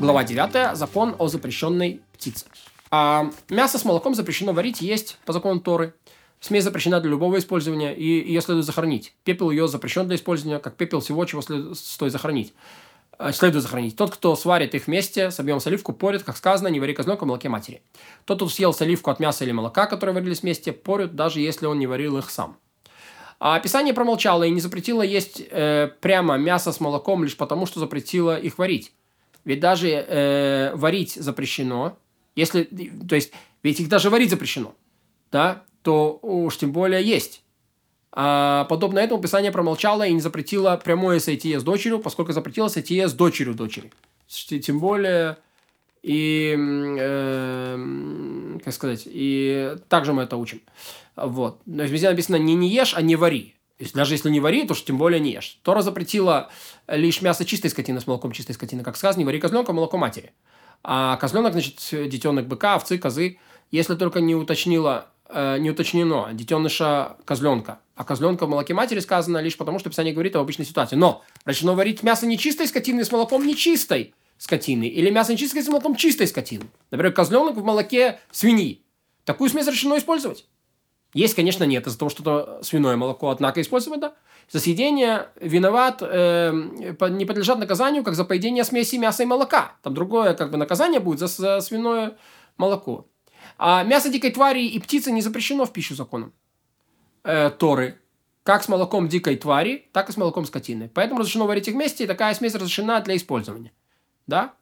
Глава 9. Закон о запрещенной птице. А, мясо с молоком запрещено варить есть по закону Торы. Смесь запрещена для любого использования, и ее следует захоронить. Пепел ее запрещен для использования, как пепел всего, чего след... стоит захоронить. А, следует захоронить. Тот, кто сварит их вместе, собьем соливку, порит, как сказано, не вари козленка в молоке матери. Тот, кто съел соливку от мяса или молока, которые варились вместе, порют, даже если он не варил их сам. А Писание промолчало и не запретило есть э, прямо мясо с молоком лишь потому, что запретило их варить. Ведь даже э, варить запрещено, если, то есть, ведь их даже варить запрещено, да, то уж тем более есть. А подобно этому Писание промолчало и не запретило прямое соитие с дочерью, поскольку запретило соитие с дочерью дочери. Тем более, и, э, как сказать, и также мы это учим. Вот. То есть везде написано не не ешь, а не вари. Есть, даже если не вари, то уж тем более не ешь. Тора запретила лишь мясо чистой скотины с молоком чистой скотины. Как сказано, не вари козленка, молоко матери. А козленок, значит, детенок быка, овцы, козы. Если только не уточнила э, не уточнено детеныша козленка. А козленка в молоке матери сказано лишь потому, что Писание говорит об обычной ситуации. Но разрешено варить мясо нечистой скотины с молоком нечистой скотины. Или мясо нечистой с молоком чистой скотины. Например, козленок в молоке свиньи. Такую смесь разрешено использовать. Есть, конечно, нет, из-за того, что это свиное молоко, однако использовать, да. За съедение виноват, э, не подлежат наказанию, как за поедение смеси мяса и молока. Там другое как бы наказание будет за, за свиное молоко. А мясо дикой твари и птицы не запрещено в пищу законом э, Торы. Как с молоком дикой твари, так и с молоком скотины. Поэтому разрешено варить их вместе, и такая смесь разрешена для использования. Да?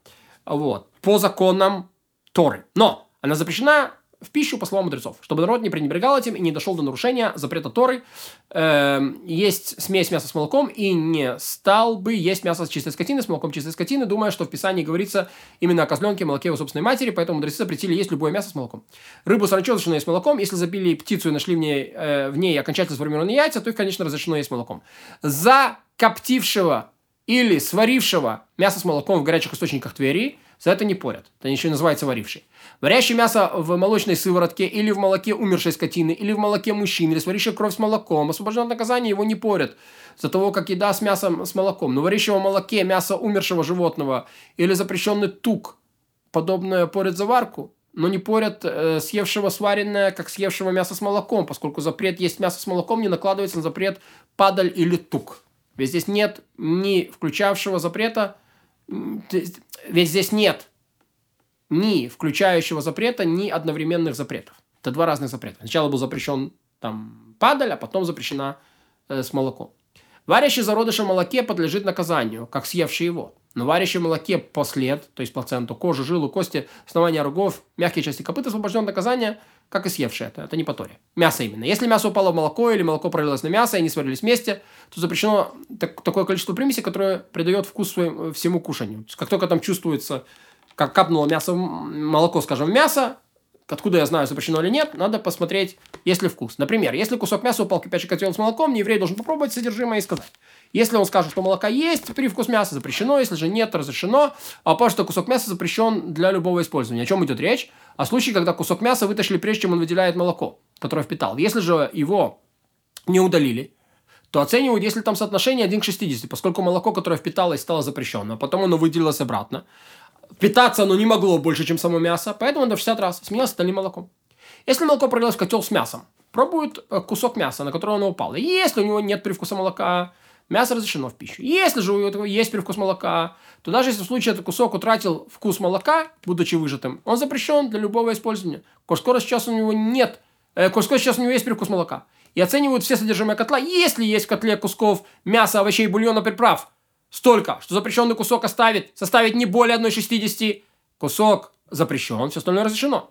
Вот. По законам Торы. Но она запрещена в пищу, по словам мудрецов, чтобы народ не пренебрегал этим и не дошел до нарушения запрета Торы э, есть смесь мяса с молоком и не стал бы есть мясо с чистой скотины, с молоком чистой скотины, думая, что в Писании говорится именно о козленке, молоке его собственной матери, поэтому мудрецы запретили есть любое мясо с молоком. Рыбу саранчу разрешено есть молоком, если забили птицу и нашли в ней, э, в ней окончательно сформированные яйца, то их, конечно, разрешено есть молоком. За коптившего или сварившего мясо с молоком в горячих источниках Твери, за это не порят. Это еще называется варивший. Варящее мясо в молочной сыворотке или в молоке умершей скотины, или в молоке мужчины, или сварящая кровь с молоком, освобожден от наказания, его не порят за того, как еда с мясом с молоком. Но варящего молоке мясо умершего животного или запрещенный тук, подобное порят за варку, но не порят э, съевшего сваренное, как съевшего мясо с молоком, поскольку запрет есть мясо с молоком не накладывается на запрет падаль или тук. Ведь здесь нет ни включавшего запрета, ведь здесь нет ни включающего запрета, ни одновременных запретов. Это два разных запрета. Сначала был запрещен там падаль, а потом запрещена э, с молоком. Варящий зародыш в молоке подлежит наказанию, как съевший его. Но варящий в молоке послед, то есть плаценту, кожу, жилу, кости, основания рогов, мягкие части копыт освобожден наказание, как и съевший это. Это не по торе. Мясо именно. Если мясо упало в молоко или молоко пролилось на мясо и они сварились вместе, то запрещено так, такое количество примесей, которое придает вкус своим, всему кушанию. Как только там чувствуется как капнуло мясо, молоко, скажем, мясо, откуда я знаю, запрещено или нет, надо посмотреть, есть ли вкус. Например, если кусок мяса упал в кипящий котел с молоком, еврей должен попробовать содержимое и сказать. Если он скажет, что молока есть, привкус мяса запрещено, если же нет, разрешено, а потому что кусок мяса запрещен для любого использования. О чем идет речь? О случае, когда кусок мяса вытащили прежде, чем он выделяет молоко, которое впитал. Если же его не удалили, то оценивают, если там соотношение 1 к 60, поскольку молоко, которое впиталось, стало запрещено, а потом оно выделилось обратно, питаться оно не могло больше, чем само мясо, поэтому в 60 раз сменилось остальным молоком. Если молоко пролилось в котел с мясом, пробует э, кусок мяса, на который оно упало. Если у него нет привкуса молока, мясо разрешено в пищу. Если же у него есть привкус молока, то даже если в случае этот кусок утратил вкус молока, будучи выжатым, он запрещен для любого использования. Коль скоро сейчас у него нет, э, коль скоро сейчас у него есть привкус молока. И оценивают все содержимое котла, если есть в котле кусков мяса, овощей, бульона, приправ – Столько, что запрещенный кусок оставит, составит не более 1,60. Кусок запрещен, все остальное разрешено.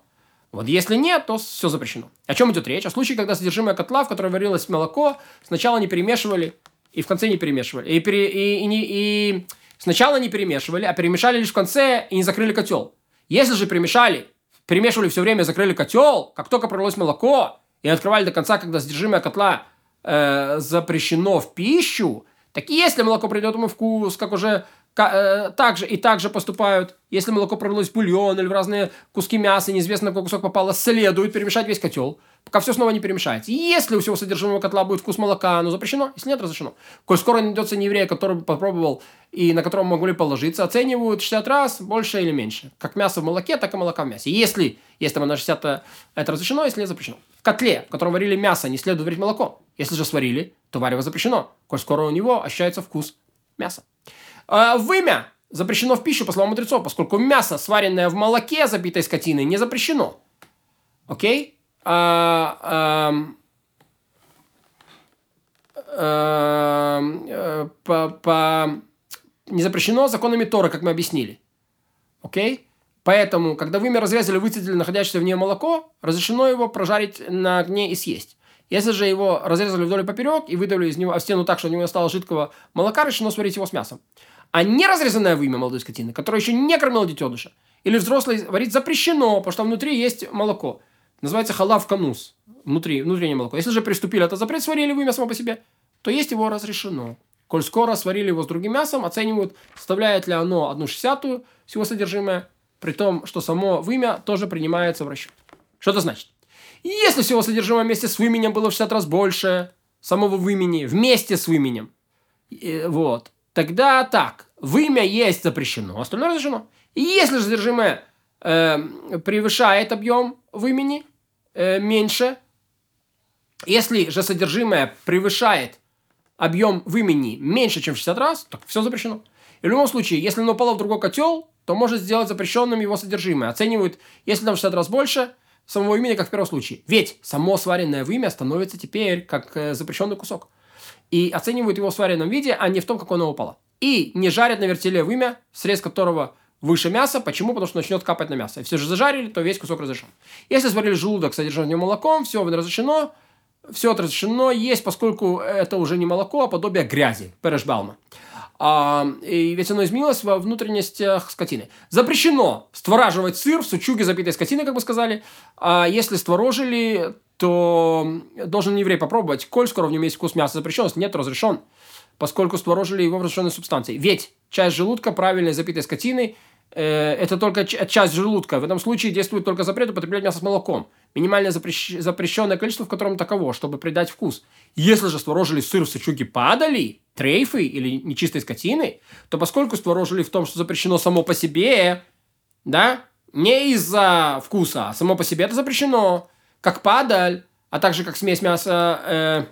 Вот если нет, то все запрещено. О чем идет речь? О случае, когда содержимое котла, в которое варилось молоко, сначала не перемешивали и в конце не перемешивали. И, пере, и, и, и сначала не перемешивали, а перемешали лишь в конце и не закрыли котел. Если же перемешали, перемешивали все время, закрыли котел, как только пролилось молоко, и открывали до конца, когда содержимое котла э, запрещено в пищу, так если молоко придет ему вкус, как уже Э, также и также поступают, если молоко провелось в бульон или в разные куски мяса, неизвестно, какой кусок попало, следует перемешать весь котел, пока все снова не перемешается. Если у всего содержимого котла будет вкус молока, оно запрещено, если нет, разрешено. Коль скоро найдется нееврей, который попробовал и на котором могли положиться, оценивают 60 раз больше или меньше. Как мясо в молоке, так и молока в мясе. Если, если там на 60 это разрешено, если нет, запрещено. Котле, в котором варили мясо, не следует варить молоко. Если же сварили, то варево запрещено, коль скоро у него ощущается вкус мяса. А, вымя запрещено в пищу, по словам мудрецов, поскольку мясо, сваренное в молоке забитой скотины, не запрещено. Окей? А, а, по, по, не запрещено законами Тора, как мы объяснили. Окей? Поэтому, когда вымя разрезали, выцедили находящееся в ней молоко, разрешено его прожарить на огне и съесть. Если же его разрезали вдоль и поперек и выдавили из него в стену так, что у него стало жидкого молока, решено сварить его с мясом. А не разрезанное вымя молодой скотины, которая еще не кормила детеныша, или взрослый варить запрещено, потому что внутри есть молоко. Называется халав канус. Внутри, внутреннее молоко. Если же приступили это запрет, сварили вымя само по себе, то есть его разрешено. Коль скоро сварили его с другим мясом, оценивают, составляет ли оно одну шестьдесятую всего содержимое, при том, что само вымя тоже принимается в расчет. Что это значит? Если всего содержимое вместе с выменем было в 60 раз больше самого вымени, вместе с выменем, вот, тогда так, вымя есть запрещено, остальное разрешено. И если же содержимое э, превышает объем вымени э, меньше, если же содержимое превышает объем вымени меньше, чем в 60 раз, то все запрещено. И в любом случае, если оно упало в другой котел, то может сделать запрещенным его содержимое. Оценивают, если там в 60 раз больше – самого имени, как в первом случае. Ведь само сваренное вымя становится теперь как э, запрещенный кусок. И оценивают его в сваренном виде, а не в том, как оно упало. И не жарят на вертеле вымя, срез которого выше мяса. Почему? Потому что начнет капать на мясо. И все же зажарили, то весь кусок разрешен. Если сварили желудок, содержанным молоком, все разрешено. Все разрешено есть, поскольку это уже не молоко, а подобие грязи. Перешбалма. А, и ведь оно изменилось во внутренностях скотины. Запрещено створаживать сыр в сучуге забитой скотины, как бы сказали. А если створожили, то должен еврей попробовать. Коль скоро в нем есть вкус мяса запрещен, если нет, разрешен. Поскольку створожили его в разрешенной субстанции. Ведь часть желудка правильной забитой скотины Э, это только часть желудка. В этом случае действует только запрет употреблять мясо с молоком. Минимальное запрещ... запрещенное количество, в котором таково, чтобы придать вкус. Если же створожили сыр в сычуге падали, трейфы или нечистой скотины, то поскольку створожили в том, что запрещено само по себе, да, не из-за вкуса, а само по себе это запрещено, как падаль, а также как смесь мяса, э,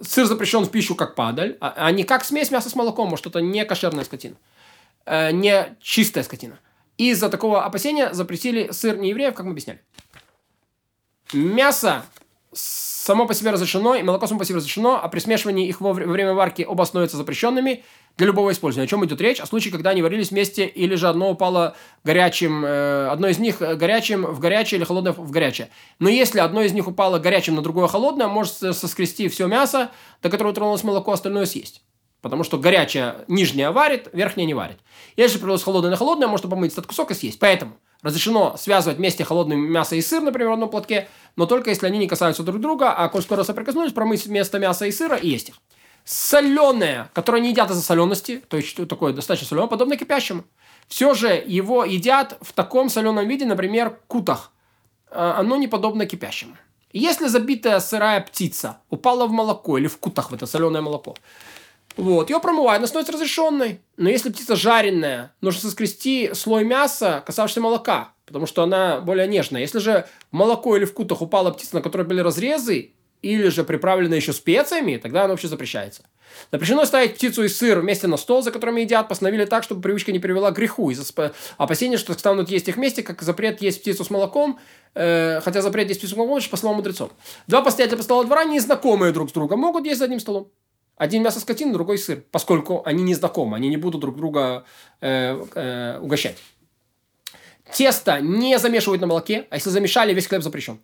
сыр запрещен в пищу как падаль, а, а не как смесь мяса с молоком, может это не кошерная скотина э, не чистая скотина. Из-за такого опасения запретили сыр неевреев, как мы объясняли. Мясо само по себе разрешено, и молоко само по себе разрешено, а при смешивании их во время варки оба становятся запрещенными для любого использования. О чем идет речь? О случае, когда они варились вместе, или же одно упало горячим, э, одно из них горячим в горячее или холодное в горячее. Но если одно из них упало горячим на другое холодное, может соскрести все мясо, до которого тронулось молоко, остальное съесть. Потому что горячая нижняя варит, верхняя не варит. Если привелось холодное на холодное, можно помыть этот кусок и съесть. Поэтому разрешено связывать вместе холодное мясо и сыр, например, в одном платке, но только если они не касаются друг друга, а коль скоро соприкоснулись, промыть вместо мяса и сыра и есть их. Соленое, которое не едят из-за солености, то есть такое достаточно соленое, подобно кипящему. Все же его едят в таком соленом виде, например, кутах. А, оно не подобно кипящему. Если забитая сырая птица упала в молоко или в кутах в это соленое молоко, вот, ее промывают, она становится разрешенной. Но если птица жареная, нужно соскрести слой мяса, касавшийся молока, потому что она более нежная. Если же в молоко или в кутах упала птица, на которой были разрезы, или же приправлена еще специями, тогда она вообще запрещается. Запрещено ставить птицу и сыр вместе на стол, за которыми едят, постановили так, чтобы привычка не привела к греху, из-за опасения, что станут есть их вместе, как запрет есть птицу с молоком, э, хотя запрет есть птицу с молоком, по словам мудрецов. Два постоятеля по столу двора, незнакомые друг с другом, могут есть за одним столом. Один мясо скотины, другой сыр, поскольку они не знакомы, они не будут друг друга э, э, угощать. Тесто не замешивают на молоке, а если замешали, весь хлеб запрещен.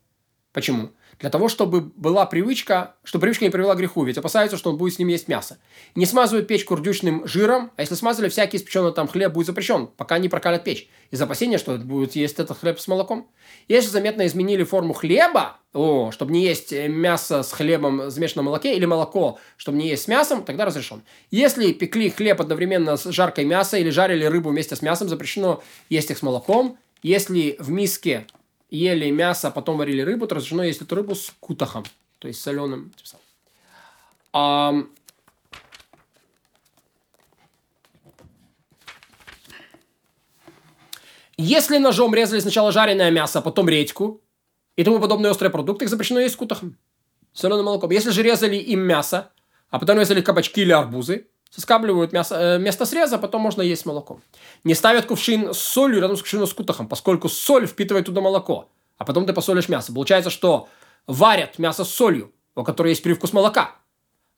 Почему? Для того, чтобы была привычка, чтобы привычка не привела к греху, ведь опасаются, что он будет с ним есть мясо. Не смазывают печь курдючным жиром, а если смазали, всякий испеченный там хлеб будет запрещен, пока не прокалят печь. Из опасения, что будет есть этот хлеб с молоком. Если заметно изменили форму хлеба, о, чтобы не есть мясо с хлебом замешанном молоке, или молоко, чтобы не есть с мясом, тогда разрешен. Если пекли хлеб одновременно с жаркой мяса или жарили рыбу вместе с мясом, запрещено есть их с молоком. Если в миске ели мясо, а потом варили рыбу, разрешено есть эту рыбу с кутахом, то есть соленым. А, если ножом резали сначала жареное мясо, а потом редьку и тому подобные острые продукты, их запрещено есть с кутахом, соленым молоком. Если же резали им мясо, а потом резали кабачки или арбузы, соскабливают мясо, э, место среза, а потом можно есть молоко. Не ставят кувшин с солью рядом с кувшином с кутахом, поскольку соль впитывает туда молоко, а потом ты посолишь мясо. Получается, что варят мясо с солью, у которой есть привкус молока.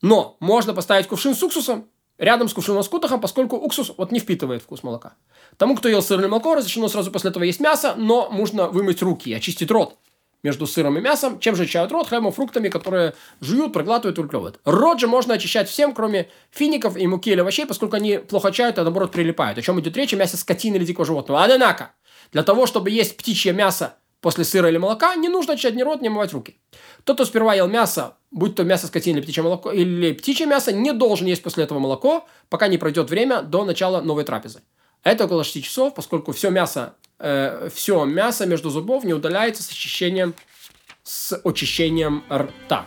Но можно поставить кувшин с уксусом рядом с кувшином с кутахом, поскольку уксус вот не впитывает вкус молока. Тому, кто ел сыр или молоко, разрешено сразу после этого есть мясо, но нужно вымыть руки и очистить рот между сыром и мясом, чем же очищают рот хлебом, фруктами, которые жуют, проглатывают и выплевывают. Рот же можно очищать всем, кроме фиников и муки или овощей, поскольку они плохо очищают, а наоборот прилипают. О чем идет речь? О мясе скотины или дикого животного. Однако, для того, чтобы есть птичье мясо после сыра или молока, не нужно очищать ни рот, ни мывать руки. Тот, кто сперва ел мясо, будь то мясо скотины или птичье, молоко, или птичье мясо, не должен есть после этого молоко, пока не пройдет время до начала новой трапезы. Это около 6 часов, поскольку все мясо, э, все мясо между зубов не удаляется с очищением с очищением рта.